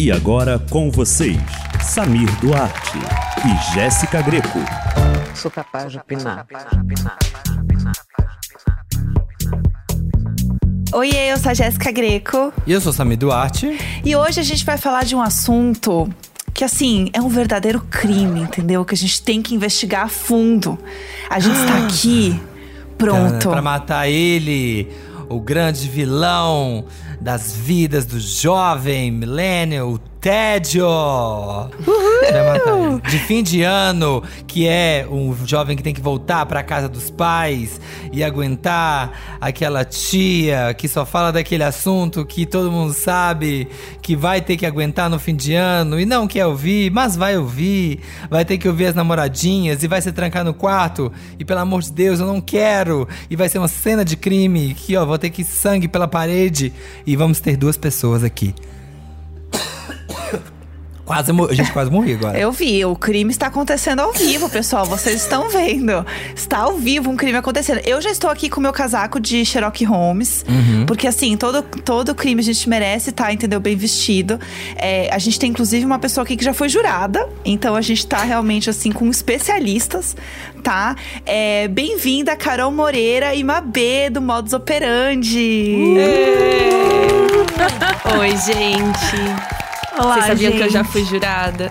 E agora com vocês, Samir Duarte e Jéssica Greco. Sou capaz de opinar. Oi, eu sou a Jéssica Greco. E eu sou Samir Duarte. E hoje a gente vai falar de um assunto que, assim, é um verdadeiro crime, entendeu? Que a gente tem que investigar a fundo. A gente está aqui, pronto. Pra matar ele, o grande vilão das vidas do jovem millennial, tédio. Ele. De fim de ano, que é um jovem que tem que voltar pra casa dos pais e aguentar aquela tia que só fala daquele assunto que todo mundo sabe que vai ter que aguentar no fim de ano e não quer ouvir, mas vai ouvir. Vai ter que ouvir as namoradinhas e vai se trancar no quarto. E pelo amor de Deus, eu não quero. E vai ser uma cena de crime que, ó, vou ter que sangue pela parede e vamos ter duas pessoas aqui. Quase, a gente quase morreu agora. Eu vi, o crime está acontecendo ao vivo, pessoal. Vocês estão vendo. Está ao vivo um crime acontecendo. Eu já estou aqui com o meu casaco de Sherlock Holmes. Porque, assim, todo, todo crime a gente merece estar, entendeu? Bem vestido. É, a gente tem, inclusive, uma pessoa aqui que já foi jurada. Então, a gente tá realmente, assim, com especialistas, tá? É, Bem-vinda, Carol Moreira e Mabê, do Modus Operandi. Oi, gente. Olá, Vocês sabiam gente. que eu já fui jurada?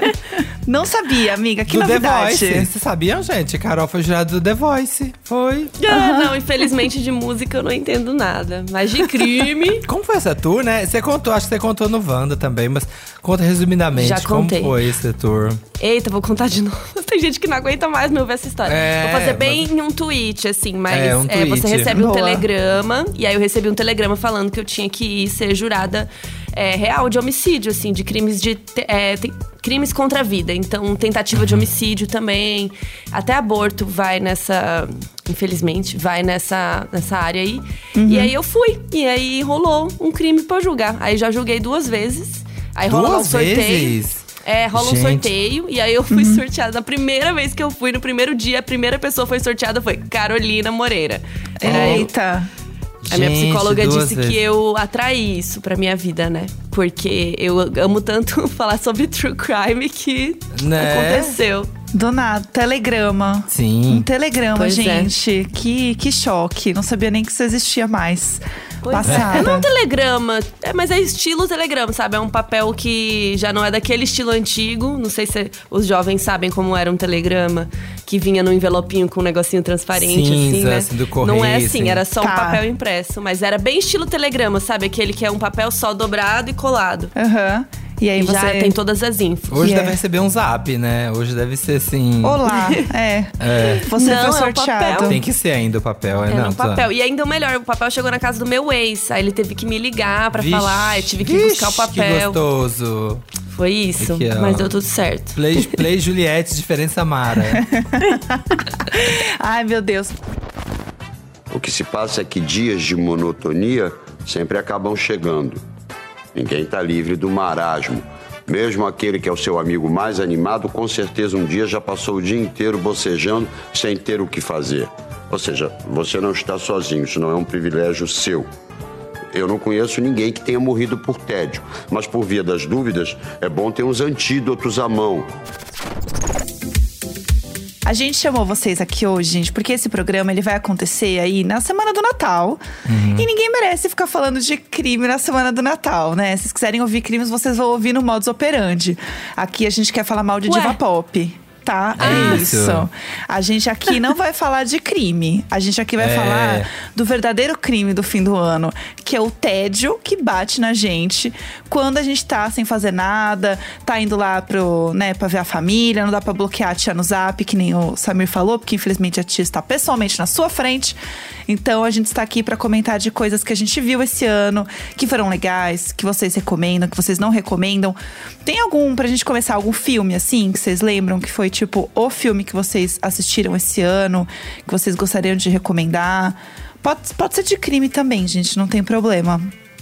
Não sabia, amiga. Que do The novidade. Voice. Vocês sabiam, gente? Carol foi jurada do The Voice. Foi. Ah, não, infelizmente de música eu não entendo nada. Mas de crime. Como foi essa tour, né? Você contou, acho que você contou no Wanda também, mas conta resumidamente Já contei. como foi esse tour. Eita, vou contar de novo. Tem gente que não aguenta mais me ouvir essa história. É, vou fazer bem em um tweet, assim, mas É, um é, você recebe um Boa. telegrama. E aí eu recebi um telegrama falando que eu tinha que ir ser jurada é, real de homicídio, assim, de crimes de. é, te- crimes contra a vida. Então, tentativa Uhum. de homicídio também. Até aborto vai nessa. Infelizmente, vai nessa, nessa área aí. Uhum. E aí eu fui. E aí rolou um crime pra eu julgar. Aí já julguei duas vezes. Aí rola lá um Duas sorteio. vezes? É, rola um Gente. sorteio. E aí eu fui sorteada. A primeira vez que eu fui, no primeiro dia, a primeira pessoa foi sorteada foi Carolina Moreira. Era eu. Eita. A minha Gente, psicóloga duas disse vezes. que eu atraí isso pra minha vida, né? Porque eu amo tanto falar sobre true crime que Né? aconteceu. Do nada, telegrama. Um Sim. telegrama, Pois é. gente. Que, que choque. Não sabia nem que isso existia mais. Pois é. Passada. É não um telegrama, é, mas é estilo telegrama, sabe? É um papel que já não é daquele estilo antigo. Não sei se os jovens sabem como era um telegrama, que vinha num envelopinho com um negocinho transparente, assim, Cinza, né? assim, do correio, não é assim, assim. era só Tá. um papel impresso. Mas era bem estilo telegrama, sabe? Aquele que é um papel só dobrado e colado. Aham. E aí E você. já tem todas as infos. Hoje Que deve é? receber um zap, né? Hoje deve ser assim. Olá. É. É. Você Não, é foi um sorteado. papel. Tem que ser ainda o papel, é, É, não? papel. E ainda o melhor, o papel chegou na casa do meu ex. Aí ele teve que me ligar pra Vixe, falar, eu tive que vixe, buscar o Que papel. gostoso. Foi isso, Aqui, mas deu tudo certo. Play, play Juliette, diferença Mara. Ai, meu Deus. O que se passa é que dias de monotonia sempre acabam chegando. Ninguém está livre do marasmo. Mesmo aquele que é o seu amigo mais animado, com certeza um dia já passou o dia inteiro bocejando sem ter o que fazer. Ou seja, você não está sozinho, isso não é um privilégio seu. Eu não conheço ninguém que tenha morrido por tédio, mas por via das dúvidas, é bom ter uns antídotos à mão. A gente chamou vocês aqui hoje, gente, porque esse programa ele vai acontecer aí na semana do Natal. E ninguém merece ficar falando de crime na semana do Natal, né? Se vocês quiserem ouvir crimes, vocês vão ouvir no Modus Operandi. Aqui a gente quer falar mal de Ué. diva pop. Tá? É É isso. isso. A gente aqui não vai falar de crime. A gente aqui vai É. falar do verdadeiro crime do fim do ano, que é o tédio que bate na gente quando a gente tá sem fazer nada, tá indo lá pro, né, pra ver a família, não dá pra bloquear a tia no zap, que nem o Samir falou, porque infelizmente a tia está pessoalmente na sua frente. Então a gente está aqui pra comentar de coisas que a gente viu esse ano, que foram legais, que vocês recomendam, que vocês não recomendam. Tem algum, pra gente começar, algum filme assim, que vocês lembram que foi tipo o filme que vocês assistiram esse ano, que vocês gostariam de recomendar? Pode, pode ser de crime também, gente, não tem problema.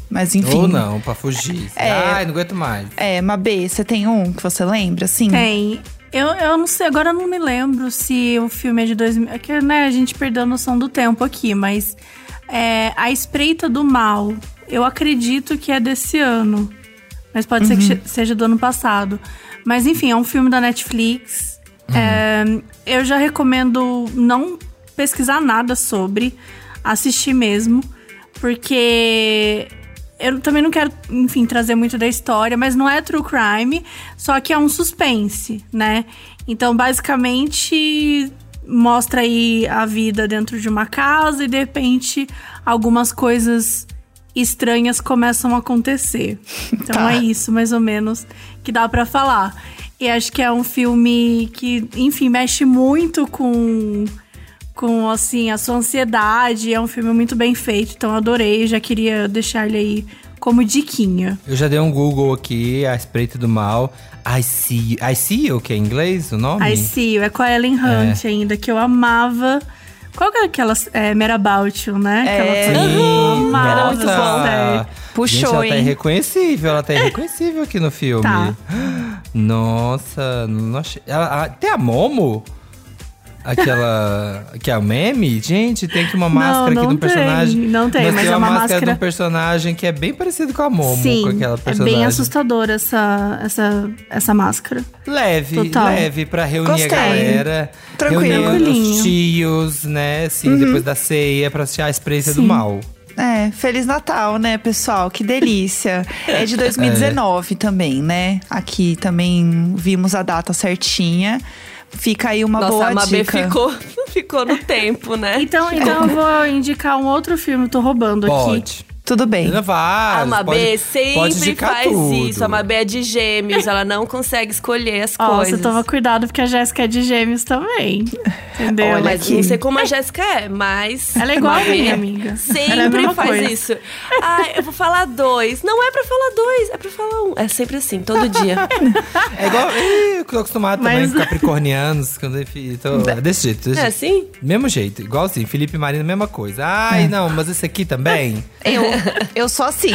Mas enfim. Ou não, pra fugir. É. Ai, não aguento mais. É, Mabê, você tem um que você lembra, assim? Tem. Eu, eu não sei, agora eu não me lembro se o filme é de 2000. É que, né, a gente perdeu a noção do tempo aqui, mas. É, a Espreita do Mal. Eu acredito que é desse ano. Mas pode ser que che- seja do ano passado. Mas enfim, é um filme da Netflix. É, eu já recomendo não pesquisar nada sobre, assistir mesmo, porque eu também não quero, enfim, trazer muito da história, mas não é true crime, só que é um suspense, né? Então, basicamente, mostra aí a vida dentro de uma casa e de repente algumas coisas estranhas começam a acontecer. Então Tá. é isso, mais ou menos, que dá pra falar. E acho que é um filme que, enfim, mexe muito com com assim a sua ansiedade. É um filme muito bem feito, então eu adorei. Já queria deixar ele aí como diquinha. Eu já dei um Google aqui, a espreita do mal. I see, I see you, que é em inglês o nome? I See You, é com a Ellen Hunt ainda, que eu amava. Qual que é aquela é, Merabout You, né? É. Aquela- Sim, amava nossa. essa série. Puxou, Gente, ela tá hein? irreconhecível, ela tá irreconhecível aqui no filme. Tá. Nossa, não achei. Ela, ah, tem a Momo? Aquela. que é o meme? Gente, tem aqui uma máscara não aqui do tem, personagem. não tem, Nós mas tem é uma máscara máscara- de um personagem que é bem parecido com a Momo, Sim, com aquela é personagem. bem assustadora essa, essa, essa máscara. Leve, Total. leve pra reunir Gostei. a galera. Tranquilo. Reunir os tios, né? Assim, depois da ceia, pra assistir a experiência do Sim. mal. É, Feliz Natal, né, pessoal? Que delícia. É de 2019 também, né? Aqui também vimos a data certinha. Fica aí uma Nossa, boa a Mabê dica. ficou, ficou no tempo, né? Então, então eu vou indicar um outro filme, tô roubando aqui. Tudo bem. Vai. A Mabê sempre faz tudo. isso. A Mabê é de gêmeos, ela não consegue escolher as Ó, coisas. você toma cuidado porque a Jéssica é de gêmeos também. Entendeu? Olha Mas aqui. não sei como a Jéssica é, mas. Ela é igual a minha amiga. Ela é a Sempre faz coisa. isso. Ah, eu vou falar dois. Não é pra falar dois, é pra falar um. É sempre assim, todo dia. É igual. Ih, Eu tô acostumado também Mas- com capricornianos. Quando eu fi- tô, desse jeito. Desse É assim? Mesmo jeito, igualzinho. Felipe e Marina, mesma coisa. Ai, É. não, mas esse aqui também. Eu, eu sou assim.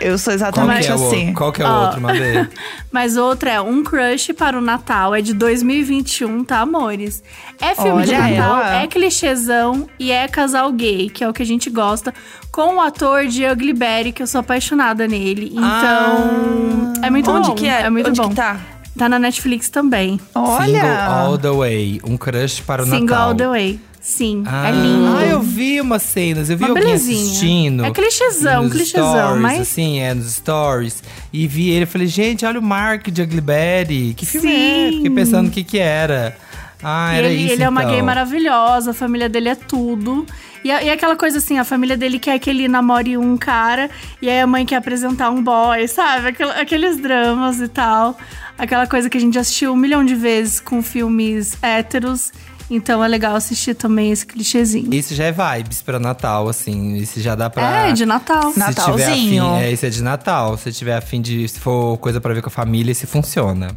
Eu sou Qual exatamente que é o assim. outro? Qual que é o Ó. outro, Mabê? Mas outra é Um Crush para o Natal. É de 2021, tá, amores? É filme de Olha Natal, ela. é clichêzão e é casal gay, que é o que a gente gosta. Com o ator de Ugly Betty, que eu sou apaixonada nele. Então, é muito Onde bom. que é? muito Onde bom. que tá? Tá na Netflix também. Single Olha. All the Way. Um crush para o Single Natal. All the Way. Sim, Ah, é lindo. Ah, eu vi umas cenas, eu vi Uma alguém belezinha. assistindo. É clichêzão, clichêzão, stories, mas- Assim, é, nos stories. E vi ele, falei, gente, olha o Mark de Ugly Betty. Que filme é? Sim. Fiquei pensando o que que era. Ah, E era ele, isso ele é uma então. gay maravilhosa, a família dele é tudo. E, e aquela coisa assim, a família dele quer que ele namore um cara, e aí a mãe quer apresentar um boy, sabe? Aquel- aqueles dramas e tal. Aquela coisa que a gente assistiu um milhão de vezes com filmes héteros. Então é legal assistir também esse clichêzinho. Esse já é vibes pra Natal, assim. Esse já dá pra. É, de Natal. Se Natalzinho. tiver afim, é, esse é de Natal. Se tiver afim de. Se for coisa pra ver com a família, esse funciona.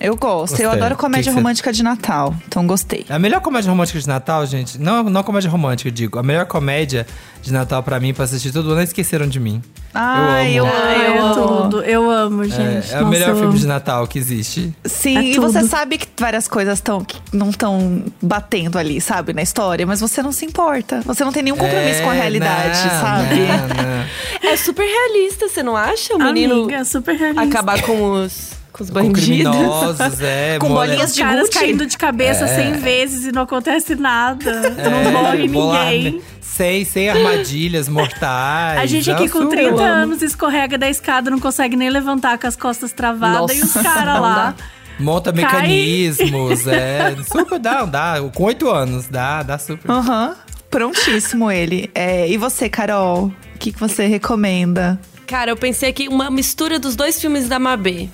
Eu gosto. Gostei. Eu adoro comédia Que que romântica de Natal. Então gostei. A melhor comédia romântica de Natal, gente, não, não comédia romântica, eu digo. A melhor comédia de Natal pra mim, pra assistir todo ano, é Esqueceram de Mim. Ai, eu eu amo. amo. Ai, é tudo. Eu amo, gente. É, é o melhor eu filme amo. de Natal que existe. Sim, É e tudo. você sabe que várias coisas tão, que não estão batendo ali, sabe, na história, mas você não se importa. Você não tem nenhum compromisso É, com a realidade, não, sabe? não, não. É super realista, você não acha? O menino Amiga, super realista. acabar com os, com os Com bandidos. criminosos, é. Com bolinhas de caras Gucci. caindo de cabeça cem vezes e não acontece nada. não É, morre bolar- ninguém. Sem, sem armadilhas mortais. A gente aqui com Nossa, 30 eu amo. anos escorrega da escada, não consegue nem levantar com as costas travadas. e os Nossa, caras lá. Monta Cai. mecanismos, é. Super dá, dá. Com oito anos, dá, dá super. Aham. Prontíssimo ele. É, e você, Carol? O que, que você recomenda? Cara, eu pensei aqui uma mistura dos dois filmes da Mabê.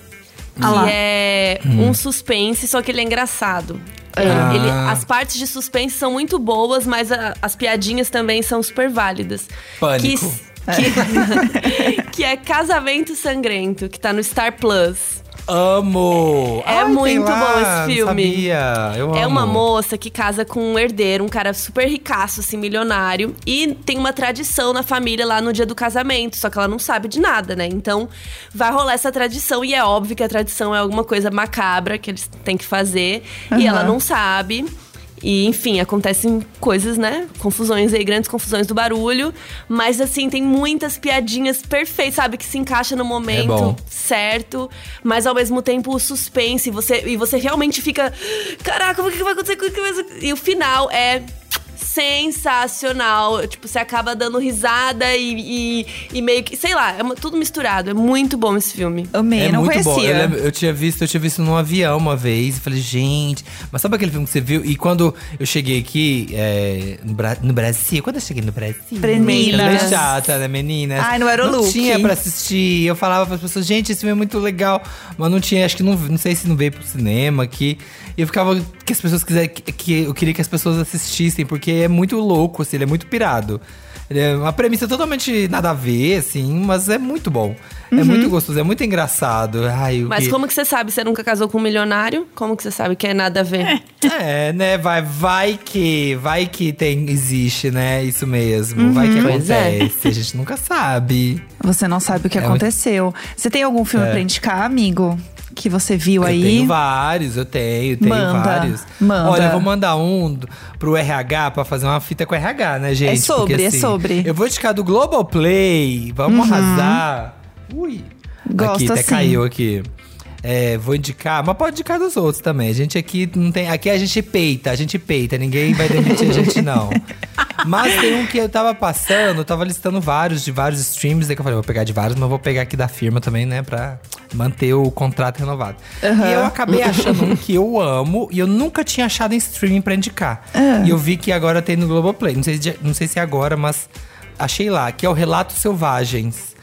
Que Ah é um suspense, só que ele é engraçado. É, Ah. ele- as partes de suspense são muito boas, mas a- as piadinhas também são super válidas. Pânico. Que, que, que é Casamento Sangrento, que tá no Star Plus. Amo! É Ai, muito lá, bom esse filme. Sabia. Eu É amo. uma moça que casa com um herdeiro, um cara super ricaço, assim, milionário. E tem uma tradição na família lá no dia do casamento, só que ela não sabe de nada, né? Então vai rolar essa tradição e é óbvio que a tradição é alguma coisa macabra que eles têm que fazer. E ela não sabe. E, enfim, acontecem coisas, né? Confusões aí, grandes confusões do barulho. Mas, assim, tem muitas piadinhas perfeitas, sabe? Que se encaixa no É momento certo. Mas, ao mesmo tempo, o suspense. Você, e você realmente fica... Caraca, o que vai acontecer? O que vai acontecer?" E o final é sensacional. Tipo, você acaba dando risada e, e, e meio que... Sei lá, é tudo misturado. É muito bom esse filme. Amei, É não muito bom. conhecia. Eu, lembro- eu tinha visto, eu tinha visto num avião uma vez e falei, gente, mas sabe aquele filme que você viu? E quando eu cheguei aqui é, no, Bra- no Brasil, quando eu cheguei no Brasil, Meninas. eu fui chata, né, meninas? Ai, não era o Não look. tinha pra assistir. Eu falava pras pessoas, gente, esse filme é muito legal, mas não tinha, acho que não, não sei se não veio pro cinema aqui. E eu ficava que as pessoas quiserem, que, eu queria que as pessoas assistissem, porque é muito louco, assim, ele é muito pirado. Ele é uma premissa totalmente nada a ver, assim, mas é muito bom. É muito gostoso, é muito engraçado. Ai, o Mas que... como que você sabe? Você nunca casou com um milionário? Como que você sabe que é nada a ver? É, né? Vai, vai que, vai que tem, existe, né? Isso mesmo. Vai que Pois é. acontece. A gente nunca sabe. Você não sabe o que É, aconteceu. Você tem algum filme É. pra indicar, amigo? Que você viu Eu aí? tenho vários, eu tenho, tenho Manda, vários. manda. Olha, eu vou mandar um pro RH pra fazer uma fita com o RH, né, gente? É sobre, Porque, é assim, sobre. Eu vou indicar do Globoplay. Vamos arrasar. Ui. Gosto aqui, até assim. caiu aqui. É, vou indicar, mas pode indicar dos outros também. A gente aqui não tem. Aqui a gente peita, a gente peita, ninguém vai demitir a gente, não. Mas tem um que eu tava passando, eu tava listando vários, de vários streams, daí que eu falei, vou pegar de vários, mas vou pegar aqui da firma também, né? Pra manter o contrato renovado. E eu acabei achando um que eu amo e eu nunca tinha achado em streaming pra indicar. E eu vi que agora tem no Globoplay. Não sei, se- não sei se é agora, mas achei lá, que é o Relatos Selvagens.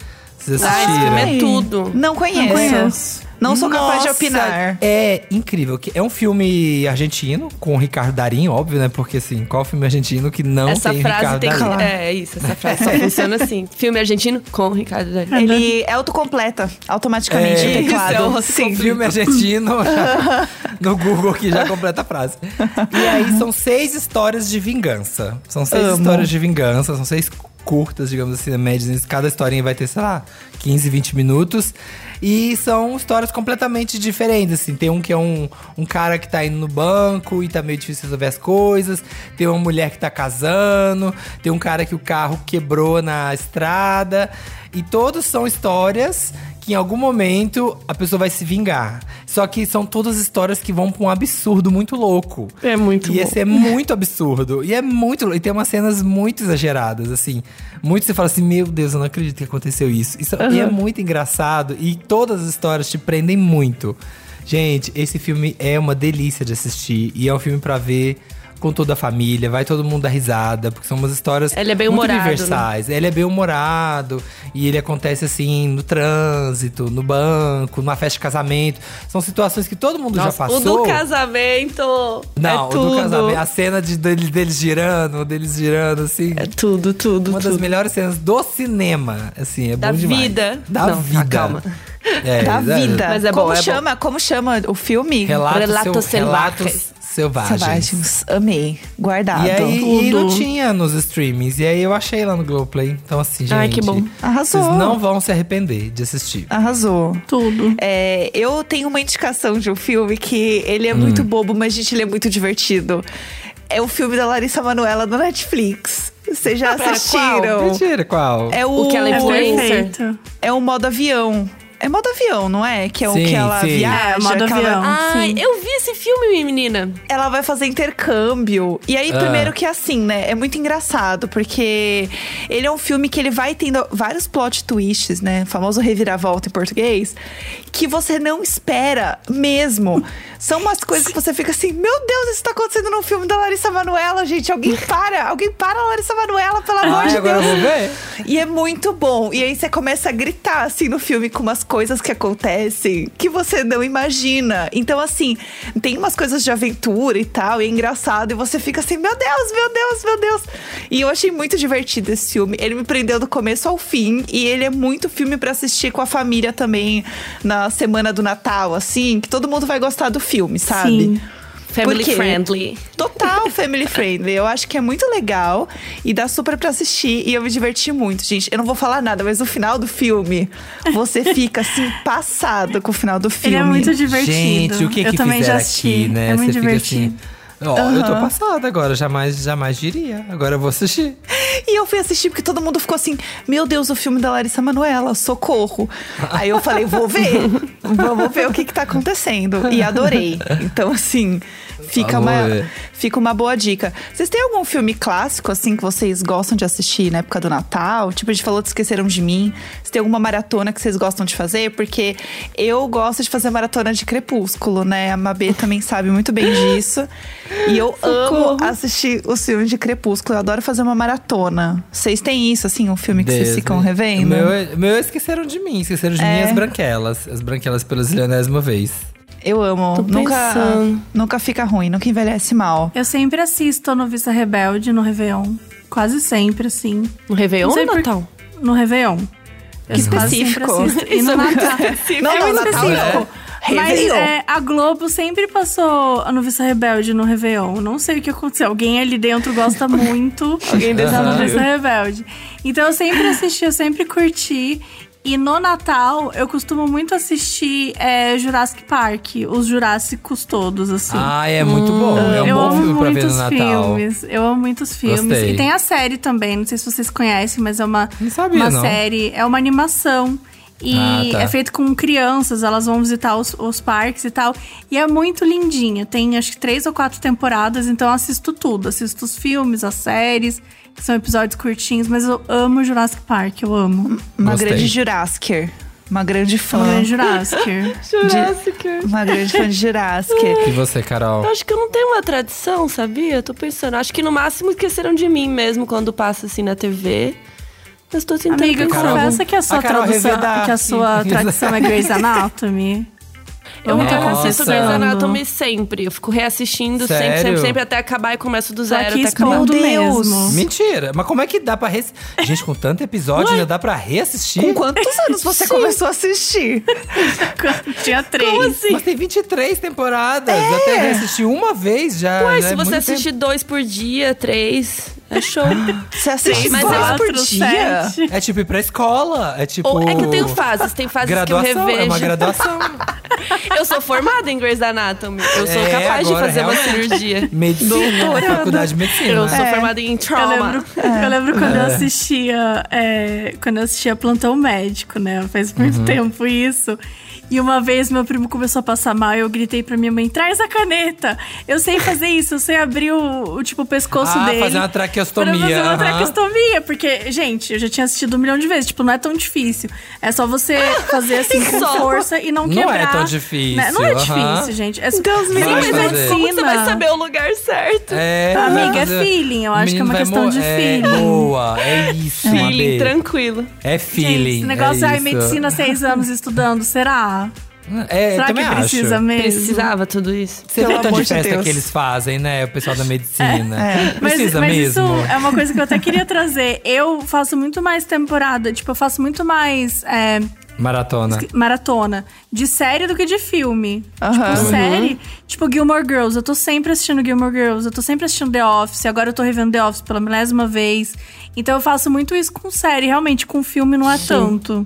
Vocês Ah, esse assistiram? filme é tudo. Não conheço. Não conheço. Não sou capaz de Nossa, opinar. É incrível. que É um filme argentino, com o Ricardo Darim, óbvio, né? Porque assim, qual filme argentino que não essa tem frase Ricardo tem que. Darim? É isso, essa frase só funciona assim. Filme argentino com Ricardo Darín. Ele é autocompleta automaticamente É, o isso, é teclado. o Sim. Filme argentino, já- no Google aqui já completa a frase. E aí são seis histórias de vingança. São seis Amo. histórias de vingança, são seis curtas, digamos assim, médias. Cada historinha vai ter, sei lá, 15, 20 minutos. E são histórias completamente diferentes, assim. Tem um que é um, um cara que tá indo no banco e tá meio difícil resolver as coisas. Tem uma mulher que tá casando. Tem um cara que o carro quebrou na estrada. E todos são histórias que em algum momento a pessoa vai se vingar. Só que são todas histórias que vão pra um absurdo muito louco. É muito E bom. esse é muito absurdo. E é muito. E tem umas cenas muito exageradas, assim. Muito você fala assim: Meu Deus, eu não acredito que aconteceu isso. isso E é muito engraçado. E todas as histórias te prendem muito. Gente, esse filme é uma delícia de assistir. E é um filme pra ver com toda a família. Vai todo mundo dar risada. Porque são umas histórias Ele é bem muito humorado, né? universais. Ele é bem humorado. E ele acontece assim no trânsito, no banco, numa festa de casamento. São situações que todo mundo já Nossa, passou. o do casamento. Não, é o tudo. do casamento. A cena de, deles, deles girando, deles girando, assim. É tudo, tudo, uma das tudo. melhores cenas do cinema. Assim, é Da bom demais. vida. Da Não, vida. calma. É, Da é, vida. Mas é como bom, é bom. chama? Como chama o filme? Relatos, relatos selvagens. Selvagens. Selvagens. Amei. Guardado. E aí e não Tudo. tinha nos streamings. E aí eu achei lá no Globoplay. Então, assim, gente. Ai, que bom. Arrasou. Vocês não vão se arrepender de assistir. Arrasou. Tudo. É, eu tenho uma indicação de um filme que ele é Hum. muito bobo, mas, gente, ele é muito divertido. É o filme da Larissa Manoela do Netflix. Vocês já Pera, assistiram? Mentira, qual? É o, O que ela É Influencer. é o modo avião. É modo avião, não é? Que é o Sim, que ela sim. viaja. É, modo que ela avião. Ai, Sim. eu vi esse filme, menina. ela vai fazer intercâmbio. E aí, Ah. primeiro que assim, né? É muito engraçado, porque ele é um filme que ele vai tendo vários plot twists, né? O famoso reviravolta em português, que você não espera mesmo. São umas coisas que você fica assim, meu Deus, isso tá acontecendo num filme da Larissa Manoela, gente. Alguém para, alguém para a Larissa Manoela, pelo amor Ai, de agora eu Deus. vou ver. E é muito bom. E aí você começa a gritar, assim, no filme com umas coisas que acontecem que você não imagina. Então, assim, tem umas coisas de aventura e tal, e é engraçado. E você fica assim, meu Deus, meu Deus, meu Deus. E eu achei muito divertido esse filme. Ele me prendeu do começo ao fim. E ele é muito filme pra assistir com a família também na semana do Natal, assim, que todo mundo vai gostar do filme, sabe? Sim. Family friendly. Total family friendly. Eu acho que é muito legal e dá super pra assistir. E eu me diverti muito, gente. Eu não vou falar nada, mas no final do filme, você fica assim, passado com o final do filme. Ele é muito divertido. Gente, o que Eu que também já assisti. aqui, né? É muito Você fica divertido. assim, Ó, eu tô passada agora, jamais, jamais diria. Agora eu vou assistir. E eu fui assistir porque todo mundo ficou assim: Meu Deus, o filme da Larissa Manoela, socorro. Aí eu falei: Vou ver, vamos ver o que, que tá acontecendo. E adorei. Então, assim, fica uma, ver. fica uma boa dica. Vocês têm algum filme clássico, assim, que vocês gostam de assistir na época do Natal? Tipo, a gente falou de Esqueceram de Mim. Você tem alguma maratona que vocês gostam de fazer? Porque eu gosto de fazer maratona de Crepúsculo, né? A Mabê também sabe muito bem disso. E eu amo assistir os filmes de Crepúsculo. Eu adoro fazer uma maratona. Vocês têm isso, assim, um filme que vocês ficam revendo? Meu, meu esqueceram de mim, esqueceram de mim É. as branquelas. As branquelas pelas zilionésima vez. Eu amo. Tô Nunca, pensando. nunca fica ruim, nunca envelhece mal. Eu sempre assisto a Noviça Rebelde no Réveillon. Quase sempre, assim. No Réveillon ou por- Natal? No Réveillon. Que específico. E no é muito Natal. específico. Não, é não, muito Natal específico. é. Mas é, a Globo sempre passou a Noviça Rebelde no Réveillon. Não sei o que aconteceu. Alguém ali dentro gosta muito Alguém da. Noviça Rebelde. Então eu sempre assisti, eu sempre curti. E no Natal, eu costumo muito assistir é, Jurassic Park, os Jurássicos todos, assim. Ah, é muito bom. É um eu bom amo filme pra ver no muitos Natal. filmes. Eu amo muitos filmes. Gostei. E tem a série também, não sei se vocês conhecem, mas é uma, Não sabia, uma não. série, é uma animação. E Ah, tá. é feito com crianças, elas vão visitar os, os parques e tal. E é muito lindinha. Tem acho que três ou quatro temporadas, então eu assisto tudo. Assisto os filmes, as séries, são episódios curtinhos, mas eu amo Jurassic Park, eu amo. Uma Gostei. grande Jurassic. Uma grande fã. Amo Jurassic. Jurassic. Uma grande fã de Jurassic. E você, Carol? Eu acho que eu não tenho uma tradição, sabia? Tô pensando. Acho que no máximo esqueceram de mim mesmo quando passa assim na TV. Mas tô tentando Amiga, pensar. Confessa que a sua a tradução, que a sua tradição é Grey's Anatomy. Eu ter assisto. Grey's Anatomy sempre. Eu fico reassistindo sempre, Sério? sempre, sempre, até acabar e começo do zero aqui até Meu Deus. mesmo. Mentira. Mas como é que dá pra res... Gente, com tanto episódio, ainda dá pra reassistir? Com quantos anos você começou a assistir? Tinha três. Mas tem 23 temporadas. Eu até reassisti uma vez já. Ué, já se é você muito assistir dois por dia, três, é show. Você assiste Mas é por dia? sete. É tipo ir pra escola. É tipo. Ou é que eu tenho fases, tem fases que eu Graduação, revejo. é uma graduação. Eu sou formada em Grey's Anatomy. Eu sou É, capaz de agora, fazer uma realmente. cirurgia. Medicina, faculdade de medicina. Eu sou É. formada em Eu trauma. lembro, eu lembro quando eu assistia. é, quando eu assistia Plantão Médico, né? Faz muito Uhum. tempo isso. E uma vez meu primo começou a passar mal e eu gritei pra minha mãe: traz a caneta! Eu sei fazer isso, eu sei abrir o, o, tipo, o pescoço Ah, dele. fazer uma traqueostomia, Pra fazer uma aham. traqueostomia. Porque, gente, eu já tinha assistido um milhão de vezes. Tipo, não é tão difícil. É só você fazer assim com Só. força e não Não é quebrar. tão difícil, né? Não é difícil, gente. É Deus me livre. é. Como você vai saber o lugar certo? É, Amiga, é feeling, eu acho que é uma questão mo- de é, feeling. Boa, é isso, Feeling, tranquilo. É feeling. Gente, esse negócio, é isso. medicina seis anos estudando, será? É, será que também precisa acho. mesmo? Precisava tudo isso. Você Pelo vê o tanto amor de festa Deus. que eles fazem, né? O pessoal da medicina. Mas, Precisa mas mesmo. isso é uma coisa que eu até queria trazer. Eu faço muito mais temporada, tipo, eu faço muito mais é, Maratona. maratona de série do que de filme. Aham. Tipo, série, tipo Gilmore Girls. Eu tô sempre assistindo Gilmore Girls, eu tô sempre assistindo The Office, agora eu tô revendo The Office pela milésima vez. Então eu faço muito isso com série, realmente, com filme não é tanto.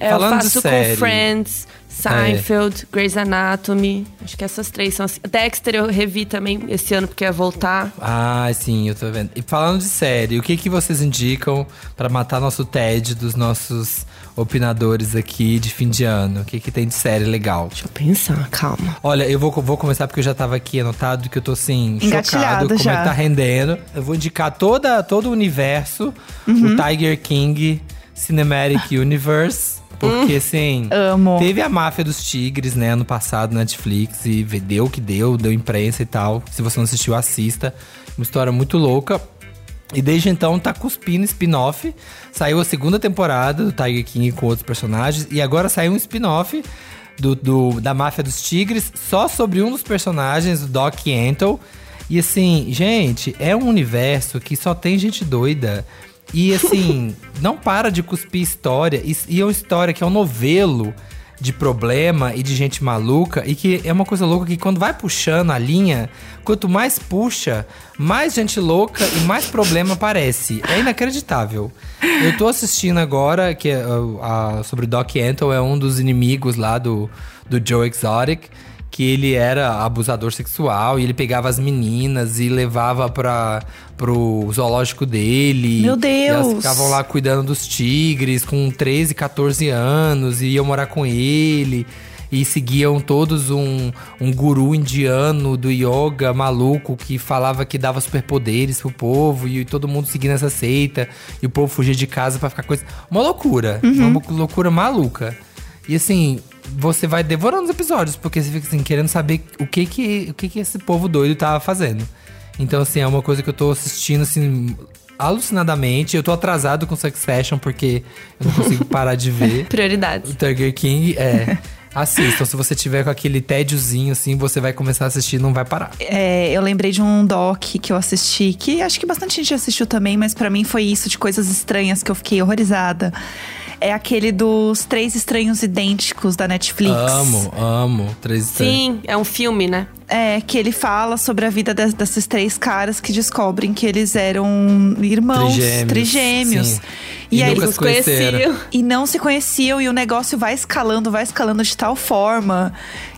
É, eu Falando de faço série. com Friends, Seinfeld, Grey's Anatomy. Acho que essas três são assim. Dexter eu revi também esse ano porque ia voltar. Ah, sim, eu tô vendo. E falando de série, o que, que vocês indicam pra matar nosso TED dos nossos opinadores aqui de fim de ano? O que, que tem de série legal? Deixa eu pensar, calma. Olha, eu vou, vou começar porque eu já tava aqui anotado que eu tô assim, chocado como é já. que tá rendendo. Eu vou indicar toda, todo o universo, Uhum. o Tiger King Cinematic Universe. Porque, assim, Amo. teve a Máfia dos Tigres, né, ano passado na Netflix, e deu o que deu, deu imprensa e tal. Se você não assistiu, assista. Uma história muito louca. E desde então tá cuspindo spin-off. Saiu a segunda temporada do Tiger King com outros personagens. E agora saiu um spin-off do, do- da Máfia dos Tigres, só sobre um dos personagens, o Doc Antle. E assim, gente, é um universo que só tem gente doida. E assim, não para de cuspir história. E, e é uma história que é um novelo de problema e de gente maluca. E que é uma coisa louca que quando vai puxando a linha, quanto mais puxa, mais gente louca e mais problema aparece. É inacreditável. Eu tô assistindo agora, que é a- sobre Doc Antle, é um dos inimigos lá do, do Joe Exotic. Que ele era abusador sexual e ele pegava as meninas e levava para pro zoológico dele. Meu E elas Deus! ficavam lá cuidando dos tigres com 13, 14 anos e iam morar com ele. E seguiam todos um, um guru indiano do yoga maluco que falava que dava superpoderes pro povo e todo mundo seguindo essa seita. E o povo fugia de casa pra ficar coisa. Uma loucura. Uma loucura maluca. E assim, você vai devorando os episódios, porque você fica assim, querendo saber o que que, o que, que esse povo doido tava fazendo. Então, assim, é uma coisa que eu tô assistindo, assim, alucinadamente. Eu tô atrasado com Succession, porque eu não consigo parar de ver. Prioridades. O Tiger King é. Assistam, se você tiver com aquele tédiozinho assim, você vai começar a assistir e não vai parar. É, eu lembrei de um doc que eu assisti, que acho que bastante gente assistiu também, mas pra mim foi isso, de coisas estranhas que eu fiquei horrorizada. É aquele dos Três Estranhos Idênticos da Netflix. Amo, amo. Três Sim, é um filme, né? É, que ele fala sobre a vida des- desses três caras que descobrem que eles eram irmãos, Trigêmeos, trigêmeos. E, E aí eles conheciam. e não se conheciam e o negócio vai escalando, vai escalando de tal forma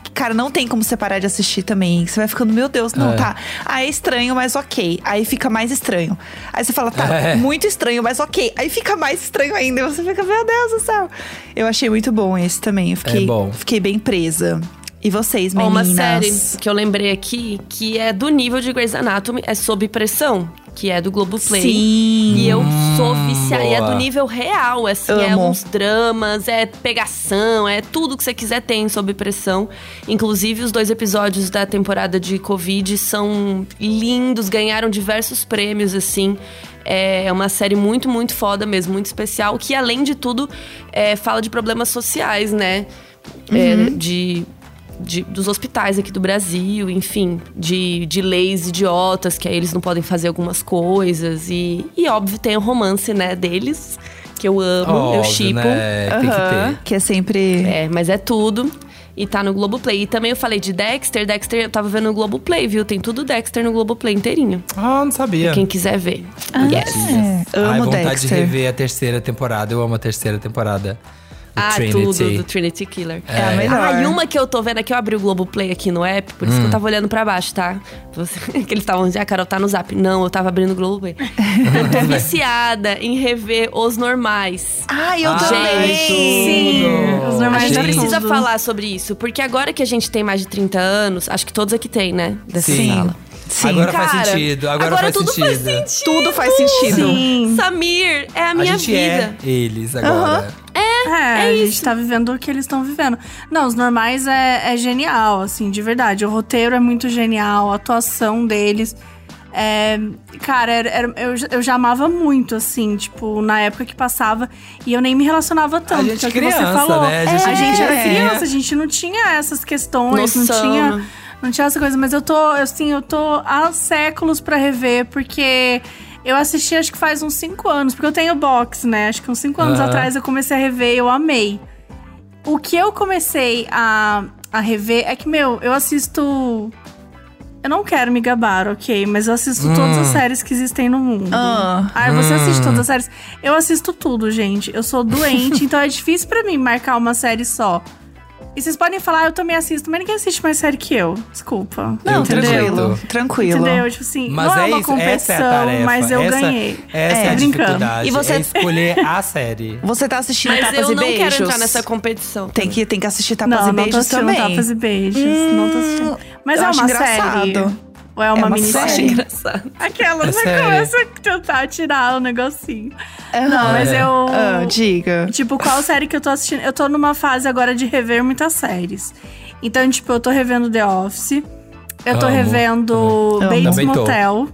que, cara, não tem como você parar de assistir também. Você vai ficando, meu Deus, não, É. tá. Ah, é estranho, mas ok. Aí fica mais estranho. Aí você fala, tá, É. muito estranho, mas ok. Aí fica mais estranho ainda. E você fica, meu Deus do céu. Eu achei muito bom esse também. Eu fiquei, É bom. fiquei bem presa. E vocês, meninas? uma série que eu lembrei aqui, que é do nível de Grey's Anatomy, é Sob Pressão, que é do Globoplay. Sim. E eu sou viciada. E é do nível real, assim. É Amo. uns dramas, é pegação, é tudo que você quiser tem sob pressão. Inclusive, os dois episódios da temporada de Covid são lindos, ganharam diversos prêmios, assim. É uma série muito, muito foda mesmo, muito especial. Que, além de tudo, é, fala de problemas sociais, né? É, de de- dos hospitais aqui do Brasil, enfim, de, de leis idiotas, que aí eles não podem fazer algumas coisas. E, e óbvio, tem o romance, né, deles, que eu amo, eu Óbvio, chipo. né? Tem que que é sempre. É, mas é tudo. E tá no Globoplay. E também eu falei de Dexter. Dexter eu tava vendo no Globoplay, viu? Tem tudo Dexter no Globoplay inteirinho. Ah, não sabia. Quem quiser ver. yes. É, Ai, amo vontade Dexter. de rever a terceira temporada. Eu amo a terceira temporada. Ah, Trinity. tudo do Trinity Killer. É a melhor. Ah, e uma que eu tô vendo aqui, eu abri o Globoplay aqui no app, por Hum. isso que eu tava olhando pra baixo, tá? Que eles estavam dizendo, ah, Carol, tá no zap. Não, eu tava abrindo o Globoplay. eu tô viciada em rever os normais. Ai, eu Ai, também! tudo. Os A normais gente é precisa falar sobre isso, porque agora que a gente tem mais de 30 anos, acho que todos aqui tem, né? Dessa Sim. sala. Sim. Agora faz Cara, sentido. Agora, agora faz, tudo sentido. faz sentido. Tudo faz sentido. Sim. Samir, é a A minha gente vida. é eles agora. É, a gente tá vivendo o que eles estão vivendo. Não, os normais é, é genial, assim, de verdade. O roteiro é muito genial, a atuação deles. É, cara, era- era- eu, já- eu já amava muito, assim, tipo, na época que passava. E eu nem me relacionava tanto. gente que é que criança, você falou. né? A gente a gente era criança. criança, a gente não tinha essas questões, não Noção, tinha. Não tinha essa coisa, mas eu tô, assim, eu tô há séculos pra rever, porque eu assisti acho que faz uns 5 anos, porque eu tenho box, né? Acho que uns 5 anos Aham. atrás eu comecei a rever e eu amei. O que eu comecei a, a rever é que, meu, eu assisto. Eu não quero me gabar, ok? Mas eu assisto todas as séries que existem no mundo. Ah. Ah, você assiste todas as séries? Eu assisto tudo, gente. Eu sou doente, então é difícil pra mim marcar uma série só. E vocês podem falar, eu também assisto, mas ninguém assiste mais série que eu. Desculpa. Não, Eu tranquilo. Tranquilo. Entendeu? Tipo assim, Mas não é, é, uma isso, essa competição, é a tarefa. mas eu essa, ganhei. Essa é, É, a brincando. dificuldade. E você- É escolher a série. Você tá assistindo Mas Tapas eu e não Beijos? quero entrar nessa competição. Tem que, tem que assistir Tapas Não, e não tô Beijos assistindo também. Tapas e Beijos. não tô assistindo. Mas eu é uma engraçado. série? Ou é uma, É uma Eu acho minissérie? engraçado. Aquela, É você série. começa a tentar tirar o negocinho. Não, mas É. eu... Ah, diga. Tipo, qual série que eu tô assistindo? Eu tô numa fase agora de rever muitas séries. Então, tipo, eu tô revendo The Office. Eu tô Amo. revendo Amo. Bates tô. Motel.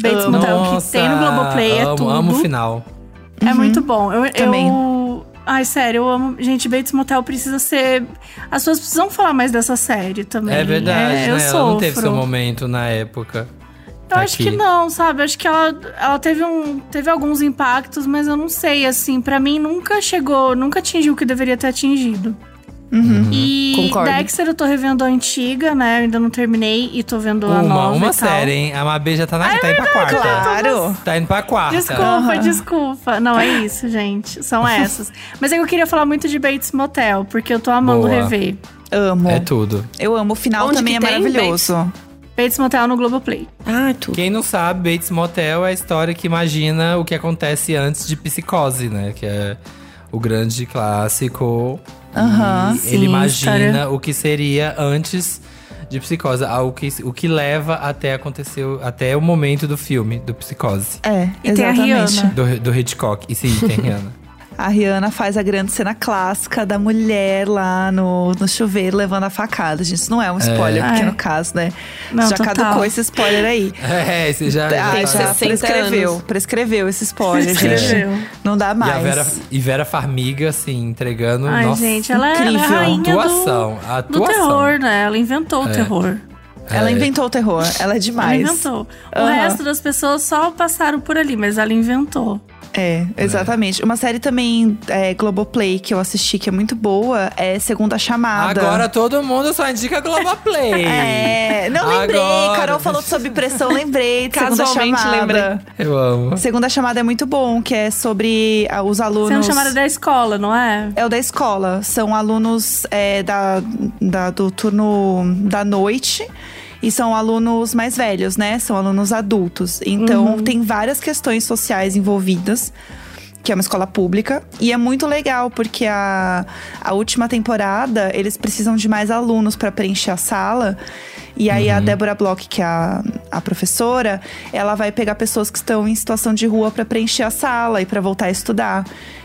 Bates Amo. Motel, que tem no Globoplay, é amo, tudo. amo o final. É muito bom. Eu, Também. eu- Ai, sério, eu amo. Gente, Bates Motel precisa ser. As pessoas precisam falar mais dessa série também. É verdade, É, eu né? sofro. Ela não teve seu momento na época. Eu acho aqui. que não, sabe? Eu acho que ela, ela teve, um, teve alguns impactos, mas eu não sei, assim. Pra mim, nunca chegou, nunca atingiu o que deveria ter atingido. Uhum. E Concordo. Dexter eu tô revendo a antiga, né? Eu ainda não terminei e tô vendo a Uma, nova uma e tal. série, hein? A Mabê já tá, na, tá indo pra quarta. Claro. Tá indo pra quarta. Desculpa, desculpa. Não é isso, gente. São essas. Mas é que eu queria falar muito de Bates Motel, porque eu tô amando Boa. rever. Amo. É tudo. Eu amo. O final Onde também é tem, maravilhoso. Bates Motel no Globoplay. Ah, tudo. Quem não sabe, Bates Motel é a história que imagina o que acontece antes de Psicose, né? Que é o grande clássico. E Sim, ele imagina história. o que seria antes de Psicose, ah, o que, o que leva até acontecer, até o momento do filme, do Psicose. É, E tem a exatamente. Rihanna. Do, do Hitchcock. E sim, tem Rihanna. A Rihanna faz a grande cena clássica da mulher lá no, no chuveiro levando a facada. Gente, isso não é um spoiler, porque É. no caso, né? Não, já total. caducou esse spoiler aí. É, você já. Ah, tem já 60 prescreveu, anos. prescreveu esse spoiler, Prescreveu. gente. Não dá E mais. a Vera, e Vera Farmiga, assim, entregando. Ai, nossa, gente, ela, é- ela é a incrível. rainha atuação. a do, do atuação. terror, né? Ela inventou o terror. Ela É. inventou o terror, ela é demais. Ela inventou. O Aham. resto das pessoas só passaram por ali, mas ela inventou. É, exatamente. Uma série também, é, Globoplay, que eu assisti, que é muito boa, é Segunda Chamada. Agora todo mundo só indica Globoplay. É, não lembrei. Agora. Carol falou sob pressão, lembrei. Segunda Casualmente chamada. lembrei. Eu amo. Segunda chamada é muito bom, que é sobre ah, os alunos. Sendo chamada da escola, não é? É o da escola. São alunos é, da, da- do turno da noite. E são alunos mais velhos, né? São alunos adultos. Então, tem várias questões sociais envolvidas. Que é uma escola pública. E é muito legal, porque a, a última temporada, eles precisam de mais alunos para preencher a sala. E aí a Débora Bloch, que é a, a professora, ela vai pegar pessoas que estão em situação de rua para preencher a sala e para voltar a estudar.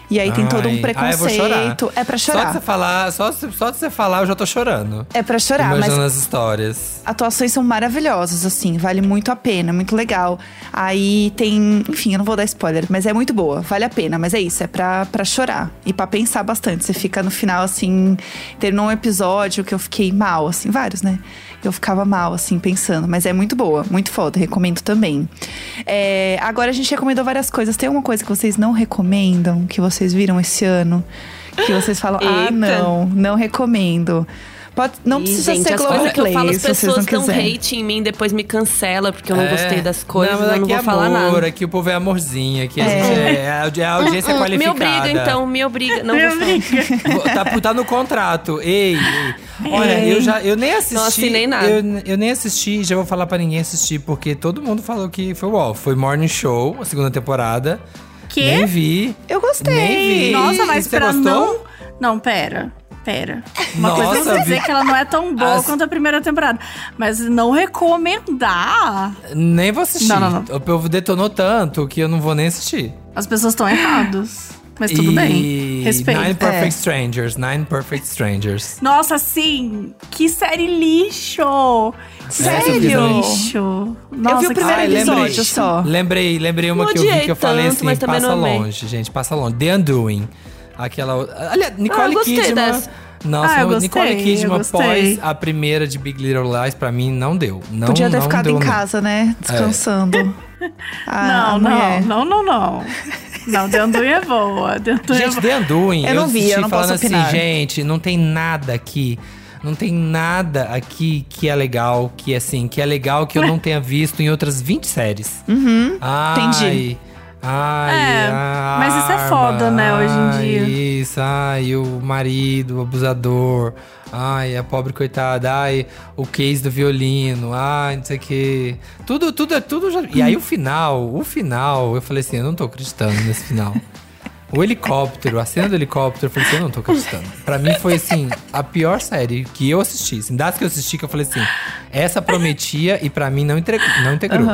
E aí tem todo um Ai, ai, chorar. preconceito. é pra Só de chorar. você falar, só, só de você falar, eu já tô chorando. É pra chorar, mas Imaginando as histórias. atuações são maravilhosas, assim, vale muito a pena, muito legal. Aí tem, enfim, eu não vou dar spoiler, mas é muito boa, vale a pena, mas é isso, é pra, pra chorar e pra pensar bastante. Você fica no final, assim, terminou um episódio que eu fiquei mal, assim, vários, né? Eu ficava mal, assim, pensando, mas é muito boa, muito foda, recomendo também. É, agora a gente recomendou várias coisas. Tem alguma coisa que vocês não recomendam, que vocês viram esse ano? Que vocês falam, ah, não, não recomendo. Pode, não Ih, precisa gente, ser coisas que eu falo, as pessoas não dão hate em mim, depois me cancela porque eu não É. gostei das coisas, mas eu não aqui vou é falar amor, nada. Aqui o povo é amorzinho, aqui a gente é, é a- é a audiência Me qualificada. obriga, então, me obriga. Não Me obriga. Tá, tá no contrato. Ei, ei. Olha, eu já eu nem assisti. Não assinei nada. Eu, eu nem assisti, já vou falar pra ninguém assistir, porque todo mundo falou que foi uau. Foi Morning Show, a segunda temporada. Que? Nem vi. Eu gostei. Nem vi. Nossa, mas Você pra gostou? não. Não, pera. Pera. Uma coisa é Nossa, dizer que ela não é tão boa As- quanto a primeira temporada. Mas não recomendar. Nem vou assistir. Não, não, não. O povo detonou tanto que eu não vou nem assistir. As pessoas estão erradas. Mas tudo e... bem. Respeito. Nine Perfect É. Strangers. Nine Perfect Strangers. Nossa, sim! Que série lixo! Sério? Lixo. Nossa, eu vi o primeiro episódio lixo. só. Lembrei, lembrei uma que eu vi que eu falei tanto, assim, mas também passa longe, gente, passa longe. The Undoing. Aquela. Aliás, Nicole gostei Kidman. dessa. Nossa, Ah, eu Nicole gostei, Kidman gostei. após a primeira de Big Little Lies, pra mim, não deu. Não, Podia ter não ficado deu, em não. casa, né? Descansando. Ah, Não, não, não, não, não. Não, The Undoing é boa. The Undoing é Gente, boa. The Undoing, Eu não vi, eu não falando posso assim, opinar. gente, não tem nada aqui. Não tem nada aqui que é legal, que assim, que é legal que eu não tenha visto em outras 20 séries. Uhum. Ai, entendi. Ai, É, mas isso é foda, né, hoje em dia. Isso, ai, o marido, o abusador. Ai, a pobre coitada. Ai, o case do violino. Ai, não sei o quê. Tudo, tudo, é tudo já. E aí o final, o final, eu falei assim, eu não tô acreditando nesse final. O helicóptero, a cena do helicóptero, eu falei assim, eu não tô acreditando. Pra mim foi assim, a pior série que eu assisti. Assim, das que eu assisti, que eu falei assim, essa prometia e pra mim não, entre... não integrou.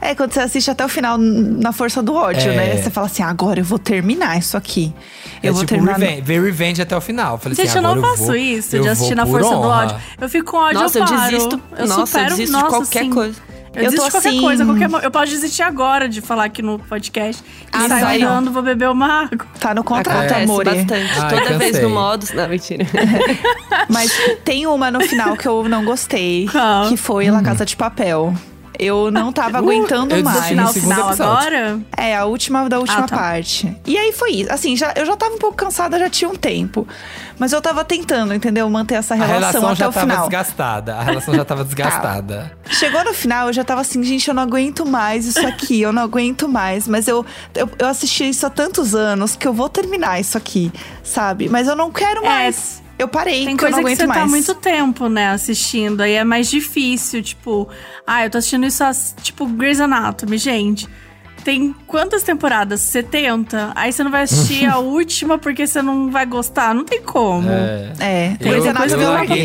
É, quando você assiste até o final na força do ódio, É. né? Você fala assim, agora eu vou terminar isso aqui. Eu é vou tipo terminar. no- revenge, ver revenge até o final. Eu Falei Gente, assim, eu não agora faço vou- isso eu de assistir na força do honra. ódio. Eu fico com ódio, Nossa, eu eu paro. desisto. Eu Nossa, eu supero, desisto de nossa, qualquer sim. coisa. Eu, Eu desisto tô de qualquer assim- coisa, qualquer Eu posso desistir agora de falar aqui no podcast. E Ah, sair vai. andando, vou beber uma água. Tá no contrato, Acontece amor. bastante. Ai, Toda vez cansei. no modus. Não, mentira. Mas tem uma no final que eu não gostei, Qual? que foi La Casa de Papel. Eu não tava aguentando eu mais. Final, final episódio. agora? É, a última da última Ah, tá. parte. E aí foi isso. Assim, já, eu já tava um pouco cansada, já tinha um tempo. Mas eu tava tentando, entendeu? Manter essa A relação, relação até já o tava final. desgastada. A relação já tava desgastada. Chegou no final, eu já tava assim, gente, eu não aguento mais isso aqui, eu não aguento mais. Mas eu, eu, eu assisti isso há tantos anos que eu vou terminar isso aqui, sabe? Mas eu não quero É, mais. Eu parei, Tem porque eu não coisa que você mais. tá muito tempo, né, assistindo. Aí é mais difícil, tipo... Ah, eu tô assistindo isso, tipo, Grey's Anatomy, gente. Tem quantas temporadas? 70? Aí você não vai assistir a última porque você não vai gostar. Não tem como. É. É, Eu, coisa Anatomy que eu não dá larguei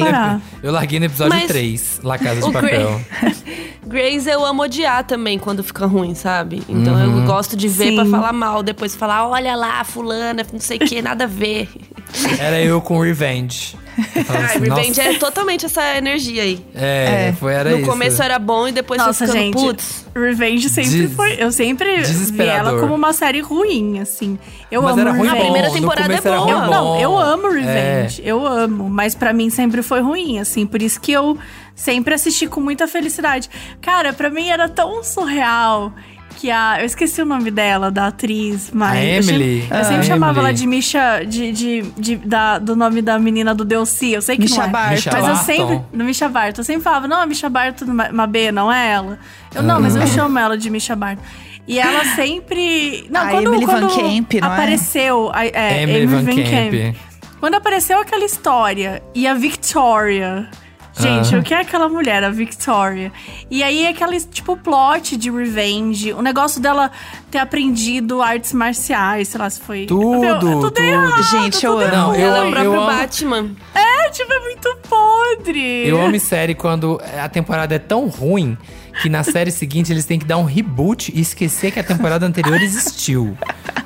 eu larguei no episódio Mas 3, La Casa de Papel. Grace eu amo odiar também quando fica ruim, sabe? Então eu gosto de ver Sim. pra falar mal, depois falar, olha lá, fulana, não sei o que, nada a ver. Era eu com Revenge. Ah, assim, Revenge nossa, é totalmente essa energia aí. é, foi, era no isso. começo era bom e depois Nossa, foi ficando, gente, putz. Revenge sempre Des- foi. Eu sempre vi ela como uma série ruim, assim. Eu Mas amo era ruim Revenge. A primeira temporada é era boa. ruim Eu, não, eu amo Revenge. É. Eu amo. Mas pra mim sempre foi ruim, assim. Por isso que eu sempre assisti com muita felicidade. Cara, pra mim era tão surreal que a. Eu esqueci o nome dela, da atriz, mas. A eu sempre- Emily? Eu Ah, sempre a chamava Emily. ela de Misha. De, de, de- da, do nome da menina do Delcy. Eu sei que Misha não é. Barton. Misha Mas eu Barton. sempre. No Misha Barton. Eu sempre falava, não, a Misha Barton Mabê, não é ela. Eu, não, mas Ah. eu chamo ela de Misha Barton. E ela sempre. Não, A quando, Emily Van quando Camp, não é? apareceu. a- É, Emily Van Camp. Camp. Quando apareceu aquela história e a Victoria. Gente, Ah. o que é aquela mulher, a Victoria? E aí aquele, tipo, plot de revenge, o negócio dela ter aprendido artes marciais, sei lá se foi. Tudo, Meu, é tudo, tudo. errado, Gente, eu tudo amo. Não, eu Ela é o amo- próprio eu amo- Batman. É, tipo, é muito podre. Eu amo série quando a temporada é tão ruim que na série seguinte eles têm que dar um reboot e esquecer que a temporada anterior existiu.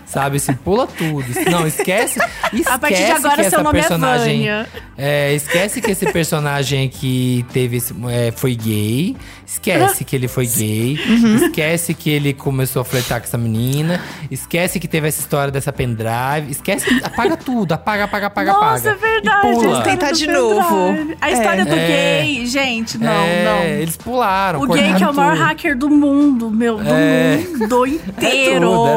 Sabe, assim, pula tudo. Não, esquece. esquece A partir de agora, que seu essa nome é personagem. Vânia. É, esquece que esse personagem que teve esse, é, foi gay. Esquece que ele foi gay. Uhum. Esquece que ele começou a flertar com essa menina. Esquece que teve essa história dessa pendrive. Esquece, apaga tudo. Apaga, apaga, apaga, Nossa, apaga. é verdade. E a pula. história Tentar do de novo. A história do É. gay, gente, não, é, não. Eles pularam. O gay que é o maior tudo. hacker do mundo, meu, do É. mundo inteiro. tudo,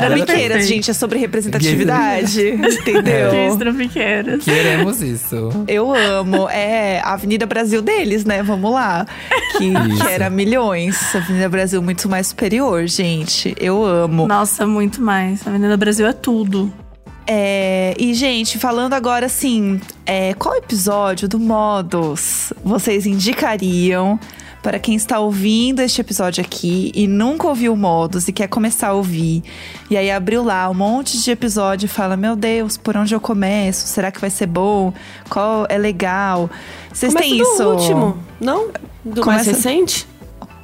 era tudo. Gente, é sobre representatividade. Entendeu? Gays trafiqueiras. Queremos isso. Eu amo. É a Avenida Brasil deles, né? Vamos lá. Que, que era milhões. Avenida Brasil muito mais superior, gente. Eu amo. Nossa, muito mais. A Avenida Brasil é tudo. É, e, gente, falando agora assim, é, qual episódio do Modos vocês indicariam para quem está ouvindo este episódio aqui e nunca ouviu o Modos e quer começar a ouvir? E aí abriu lá um monte de episódio e fala: Meu Deus, por onde eu começo? Será que vai ser bom? Qual é legal? Vocês Começa têm do isso? último, não? Do mais Começa- recente?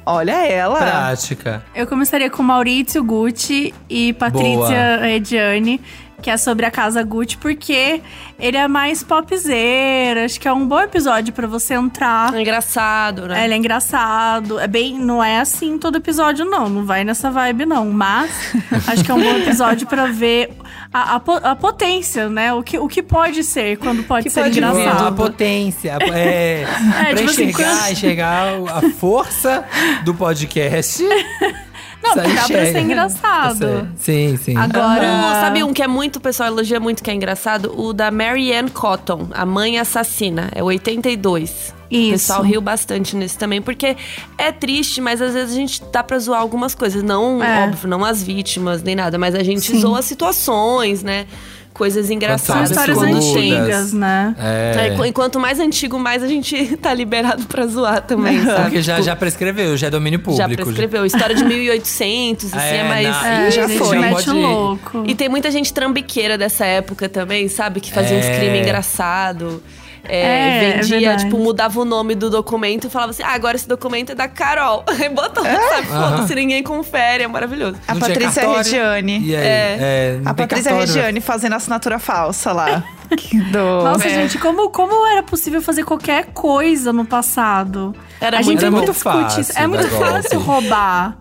Olha ela. Prática. Eu começaria com Maurício Gucci e Patrícia Ediane, que é sobre a casa Gucci, porque ele é mais popzera. Acho que é um bom episódio pra você entrar. É engraçado, né? É, ele é engraçado. É bem, não é assim todo episódio, não. Não vai nessa vibe, não. Mas acho que é um bom episódio pra ver a, a, a potência, né? O que, o que pode ser quando pode Que ser pode vir. A engraçado. potência. É, pra tipo assim, enxergar, quando- enxergar a força do podcast. Não, dá pra ser engraçado. Sim, sim. Agora. O- sabe um que é muito, o pessoal elogia muito, que é engraçado? O da Mary Ann Cotton, A Mãe Assassina. É 82. O Isso. pessoal riu bastante nesse também, porque é triste, mas às vezes a gente dá pra zoar algumas coisas. Não, É. óbvio, não as vítimas nem nada, mas a gente Sim. zoa situações, né? Coisas São engraçadas. histórias quando absurdas. tem. antigas, né? É. É, enquanto mais antigo, mais a gente tá liberado pra zoar também, sabe? Porque já, Tipo, já prescreveu, já é domínio público. já prescreveu. História de 1800, assim, é, É, mais... É, já foi. mete Pode louco. E tem muita gente trambiqueira dessa época também, sabe? Que fazia uns É. crimes engraçados. É, É, é vendia, verdade. tipo, mudava o nome do documento e falava assim: ah, agora esse documento é da Carol. Aí botou, sabe? Foda-se, ninguém confere, é maravilhoso. A Não Patrícia cartório. Regiane. E aí? É, não A Patrícia cartório. Regiane fazendo assinatura falsa lá. Que do... Nossa, É. gente, como, como era possível fazer qualquer coisa no passado? Era a muito gente muito discute fácil isso. É muito fácil roubar.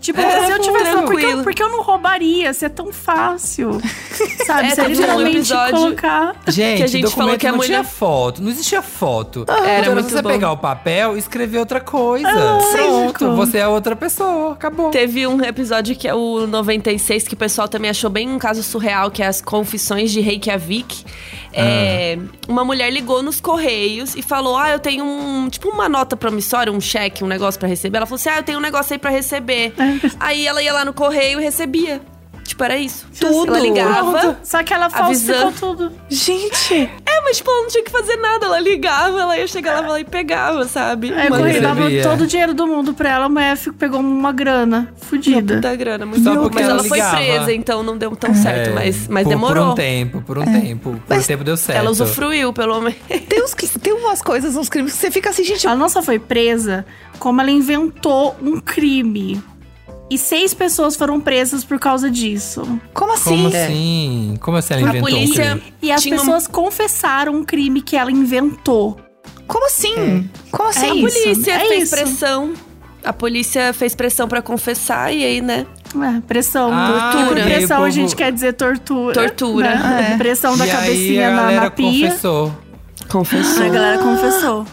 Tipo, É, se eu tivesse. Por que, tranquilo. eu, por que eu não roubaria? Se é tão fácil. Sabe? É, se é um literalmente episódio- colocar. Gente, Que a gente falou que a não mulher- tinha foto, não existia foto. Era então era muito você bom. pegar o papel e escrever outra coisa. lógico. Pronto, você é outra pessoa, acabou. Teve um episódio que é o 96, que o pessoal também achou bem um caso surreal, que é as confissões de Reykjavik. É, uma mulher ligou nos correios e falou: Ah, eu tenho um. Tipo, uma nota promissória, um cheque, um negócio pra receber. Ela falou assim: Ah, eu tenho um negócio aí pra receber. aí ela ia lá no correio e recebia. Tipo, era isso. Tudo. Ela Tudo. ligava. Só que ela falsificou tudo. Gente, É, mas tipo, ela não tinha que fazer nada. Ela ligava, ela ia chegar lá e pegava, sabe? Correu, você dava todo o dinheiro do mundo pra ela, a mulher fi- pegou uma grana fudida. puta grana, muito Só Mas ela ela foi presa, então não deu tão certo. É, Mas, mas por, demorou. Por um tempo, por um tempo. Por um tempo deu certo. Ela usufruiu, pelo menos. tem, uns, tem umas coisas, uns crimes que você fica assim, gente. Ela não só foi presa, como ela inventou um crime. E seis pessoas foram presas por causa disso. Como assim? Como assim? Como assim ela A inventou um polícia- crime? E as Tinha pessoas confessaram um crime que ela inventou. Como assim? Como assim? É a polícia é fez isso. pressão. A polícia fez pressão pra confessar e aí, né? É, pressão. Ah, tortura. e aí pressão a povo- gente quer dizer tortura. Tortura. né? É. Pressão da e aí cabecinha a na, galera na pia. confessou. Confessou. A galera confessou.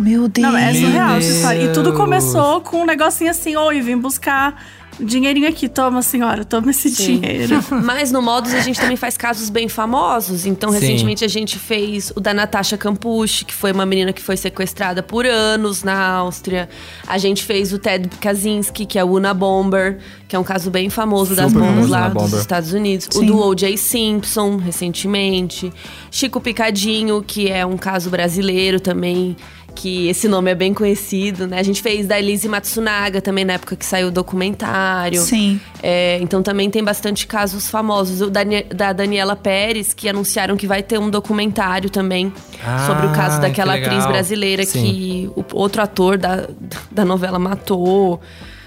Meu Deus. Não, é surreal essa história. E tudo começou com um negocinho assim, oi, vim buscar dinheirinho aqui. Toma, senhora, toma esse Sim. dinheiro. Mas no Modus a gente também faz casos bem famosos. Então, Sim. recentemente a gente fez o da Natasha Campucci, que foi uma menina que foi sequestrada por anos na Áustria. A gente fez o Ted Kaczynski, que é o Una Bomber, que é um caso bem famoso das Super bombas famoso, lá dos Bomber. Estados Unidos. O Sim. do O.J. Simpson, recentemente. Chico Picadinho, que é um caso brasileiro também. Que esse nome é bem conhecido, né? A gente fez da Elise Matsunaga também na época que saiu o documentário. Sim. É, então também tem bastante casos famosos. O Dani- da Daniela Pérez, que anunciaram que vai ter um documentário também sobre o caso Ah, daquela que legal. atriz brasileira Sim. que o outro ator da, da novela matou.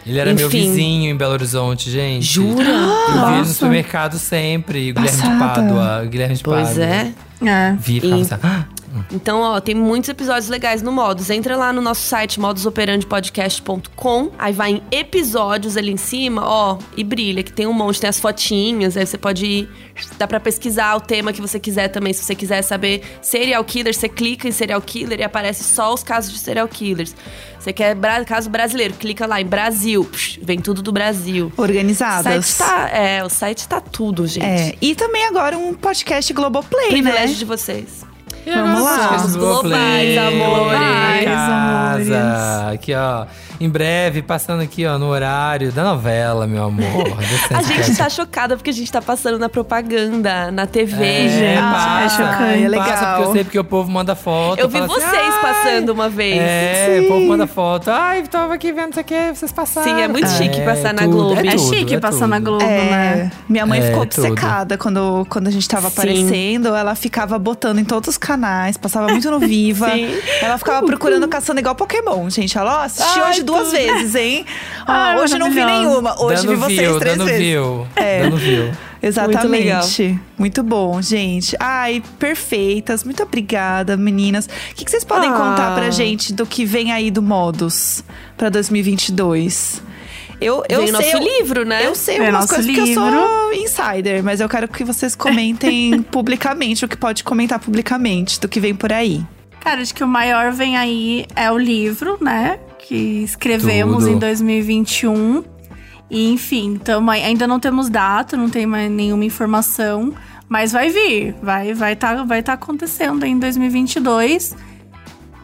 Ele era meu Enfim. vizinho em Belo Horizonte, gente. Jura? Eu via no supermercado sempre. O Guilherme de. Pádua. Guilherme de Pois Pádua. é. É. Vi e ficava E- assim, "Ah, Então, ó, tem muitos episódios legais no Modus. Entra lá no nosso site modusoperandipodcast.com. Aí vai em episódios ali em cima, ó, e brilha, que tem um monte, tem as fotinhas, aí você pode ir. Dá pra pesquisar o tema que você quiser também. Se você quiser saber serial killer, você clica em serial killer e aparece só os casos de serial killers. Você quer bra caso brasileiro, clica lá em Brasil. Psh, vem tudo do Brasil. O Organizadas. site tá. É, o site tá tudo, gente. É, e também agora um podcast Globoplay, Privilégio né? de vocês. Vamos lá. Globais, amores. em amores. casa. Aqui, ó. Em breve, passando aqui, ó, no horário da novela, meu amor. A gente tá chocada porque a gente tá passando na propaganda, na TV. É, gente, passa, é chocante. É legal. Passa porque eu sei porque o povo manda foto. Eu vi assim, vocês "Ai, passando uma vez. É, o povo manda foto. Ai, tava aqui vendo isso aqui, vocês passaram. Sim, é muito chique passar na tudo, Globo. É tudo, chique é passar na tudo. Globo, É, né? minha mãe É, ficou tudo. obcecada quando, quando a gente tava Sim. aparecendo. Ela ficava botando em todos os canais, passava muito no Viva. Sim. Ela ficava procurando, caçando igual Pokémon, gente. Ela ó, hoje duas vezes, hein? Ó, Ai, hoje não vi nenhuma. Hoje dando vi vocês view, três dando vezes. view. É. Dando view. Exatamente. Muito, bom, gente. Ai, perfeitas. Muito obrigada, meninas. O que, que vocês podem Ah. contar pra gente do que vem aí do Modus pra 2022? Eu, eu Vem o sei, nosso eu- livro, né? Eu sei Vem algumas nosso coisas porque eu livro. sou insider, mas eu quero que vocês comentem publicamente o que pode comentar publicamente do que vem por aí. Cara, acho que o maior vem aí é o livro, né? Que escrevemos Tudo. em 2021. E, enfim, tamo, ainda não temos data, não tem mais nenhuma informação. Mas vai vir, vai vai tá, vai tá acontecendo em 2022.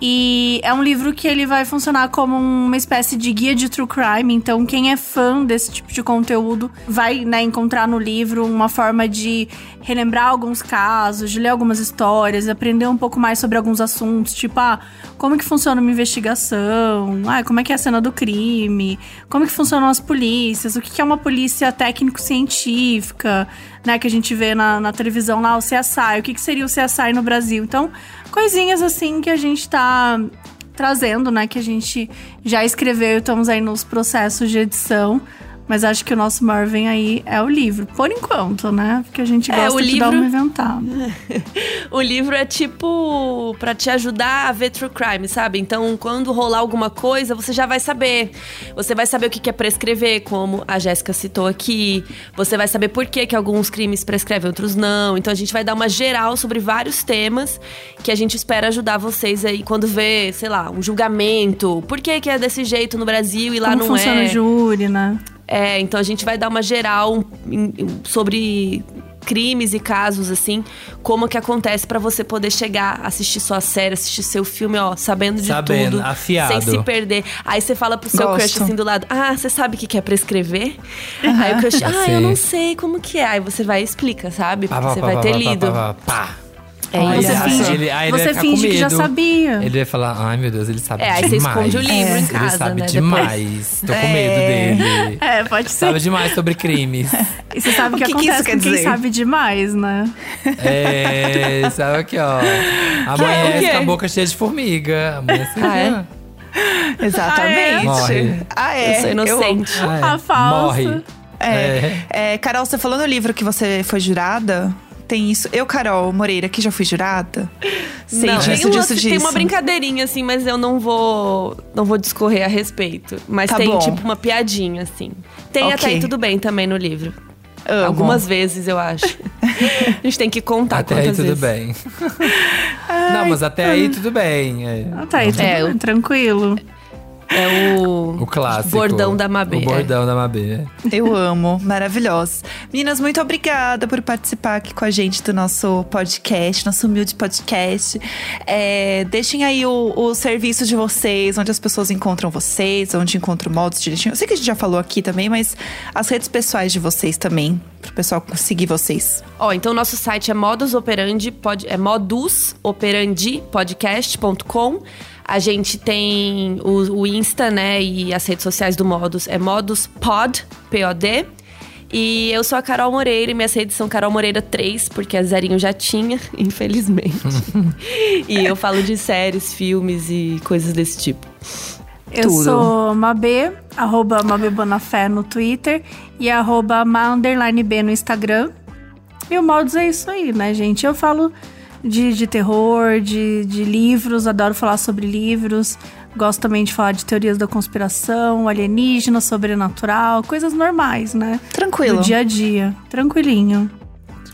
E é um livro que ele vai funcionar como uma espécie de guia de true crime. Então, quem é fã desse tipo de conteúdo vai né, encontrar no livro uma forma de relembrar alguns casos, de ler algumas histórias, aprender um pouco mais sobre alguns assuntos, tipo, ah, como que funciona uma investigação, ah, como é que é a cena do crime, como que funcionam as polícias, o que é uma polícia técnico-científica, né, que a gente vê na, na televisão lá, o CSI, o que, que seria o CSI no Brasil. Então, coisinhas assim que a gente tá trazendo, né, que a gente já escreveu, estamos aí nos processos de edição. Mas acho que o nosso maior vem aí é o livro, por enquanto, né? Porque a gente É, gosta o de dar livro- uma inventada. O livro é tipo pra te ajudar a ver true crime, sabe? Então, quando rolar alguma coisa, você já vai saber. Você vai saber o que é prescrever, como a Jéssica citou aqui. Você vai saber por que, que alguns crimes prescrevem, outros não. Então, a gente vai dar uma geral sobre vários temas que a gente espera ajudar vocês aí quando vê, sei lá, um julgamento. Por que, que é desse jeito no Brasil e lá Como não funciona é? o júri, né? É, então a gente vai dar uma geral em- em- sobre crimes e casos, assim, como que acontece pra você poder chegar, assistir sua série, assistir seu filme, ó, sabendo de Sabendo, tudo. afiado. Sem se perder. Aí você fala pro seu Gosto. crush assim do lado, ah, você sabe o que que é prescrever? Aí o crush, ah, eu não sei como que é. Aí você vai e explica, sabe? Pá, Porque pá, você pá, vai pá, ter pá, lido. pá, pá, pá. É Aí. Você ele- finge- ele- aí ele você finge que já sabia. Ele vai falar, ai meu Deus, ele sabe É, aí demais. você esconde o livro em Ele casa, sabe né, demais. Tô com É. medo dele. É, pode ser. Sabe demais sobre crimes. E você sabe o que, que que acontece quer com quem dizer? sabe demais, né? É, sabe aqui, ó. Amanhece quê? com a boca cheia de formiga. Amanhece Ah, é? Exatamente. Morre. Ah, é. Eu sou inocente. Ah, é. A falsa. Morre. É. É, Carol, você falou no livro que você foi jurada? Tem isso. Eu, Carol Moreira, que já fui jurada. Sei não, disso, tem, um disso, lance- disso. tem uma brincadeirinha, assim, mas eu não vou não vou discorrer a respeito. Mas Tá tem, bom. tipo, uma piadinha, assim. Tem Ok. até aí tudo bem também no livro. Amo. Algumas vezes, eu acho. a gente tem que contar Até aí quantas tudo vezes. bem. não, mas até aí tudo bem. É. Ah, tá aí, tudo É, bem, eu- tranquilo. É o, O clássico. bordão da Mabê. O bordão da Mabê. Eu amo, maravilhosos. Meninas, muito obrigada por participar aqui com a gente do nosso podcast, nosso humilde podcast. É, deixem aí o, o serviço de vocês, onde as pessoas encontram vocês, onde encontram modos direitinho. Eu sei que a gente já falou aqui também, mas as redes pessoais de vocês também, pro pessoal conseguir vocês. Ó, então nosso site é Modus Operandi, pod, é modusoperandipodcast.com. A gente tem o, o Insta, né, e as redes sociais do Modus, é moduspod, P-O-D. E eu sou a Carol Moreira e minhas redes são Carol Moreira 3, porque a Zerinho já tinha, infelizmente. e eu falo de séries, filmes e coisas desse tipo. Eu Tudo. sou Mabê, arroba Mabê Bonafé no Twitter e arroba Ma underline B no Instagram. E o Modus é isso aí, né, gente? Eu falo de, de terror, de, de livros, adoro falar sobre livros. Gosto também de falar de teorias da conspiração, alienígena, sobrenatural, coisas normais, né? Tranquilo. Do dia a dia. Tranquilinho.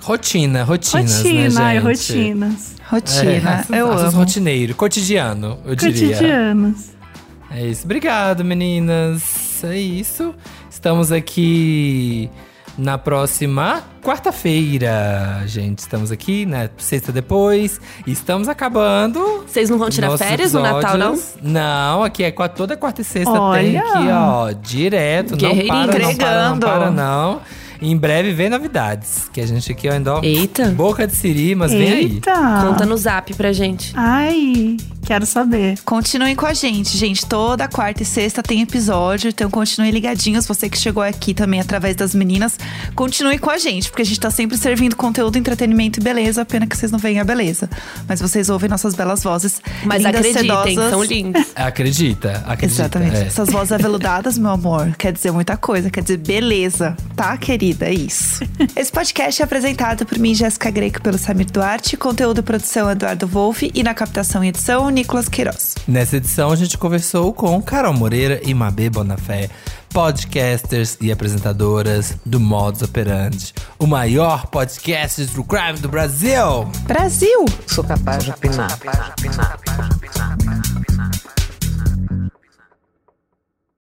Rotina, rotinas, Rotina, né, gente? rotinas. Rotina, É, eu amo. rotineiro, cotidiano, eu diria. Cotidianos. É isso. Obrigado, meninas. É isso. Estamos aqui na próxima quarta-feira, gente. Estamos aqui, né? Sexta depois. Estamos acabando. Vocês não vão tirar férias no Natal, não? Não, aqui é toda quarta e sexta tem Olha. aqui, ó, direto. Não para, não para, não Entregando. para, não. Em breve vem novidades. Que a gente aqui ó, ainda, ó, Eita. boca de siri, mas vem aí. Eita! Conta no zap pra gente. Ai, quero saber. Continuem com a gente, gente. Toda quarta e sexta tem episódio, então continuem ligadinhos. Você que chegou aqui também através das meninas, continue com a gente, porque a gente tá sempre servindo conteúdo, entretenimento e beleza. Pena que vocês não veem a beleza. Mas vocês ouvem nossas belas vozes. Mas lindas, acreditem, sedosas. são lindos. Acredita, acredita. Exatamente. é. Essas vozes aveludadas, meu amor, quer dizer muita coisa, quer dizer beleza, tá, querida? É isso. Esse podcast é apresentado por mim, Jéssica Greco, pelo Samir Duarte, conteúdo e produção Eduardo Wolff e na captação e edição, Nicolas Queiroz. Nessa edição, a gente conversou com Carol Moreira e Mabê Bonafé, podcasters e apresentadoras do Modus Operandi, o maior podcast do crime do Brasil. Brasil! Sou capaz de opinar.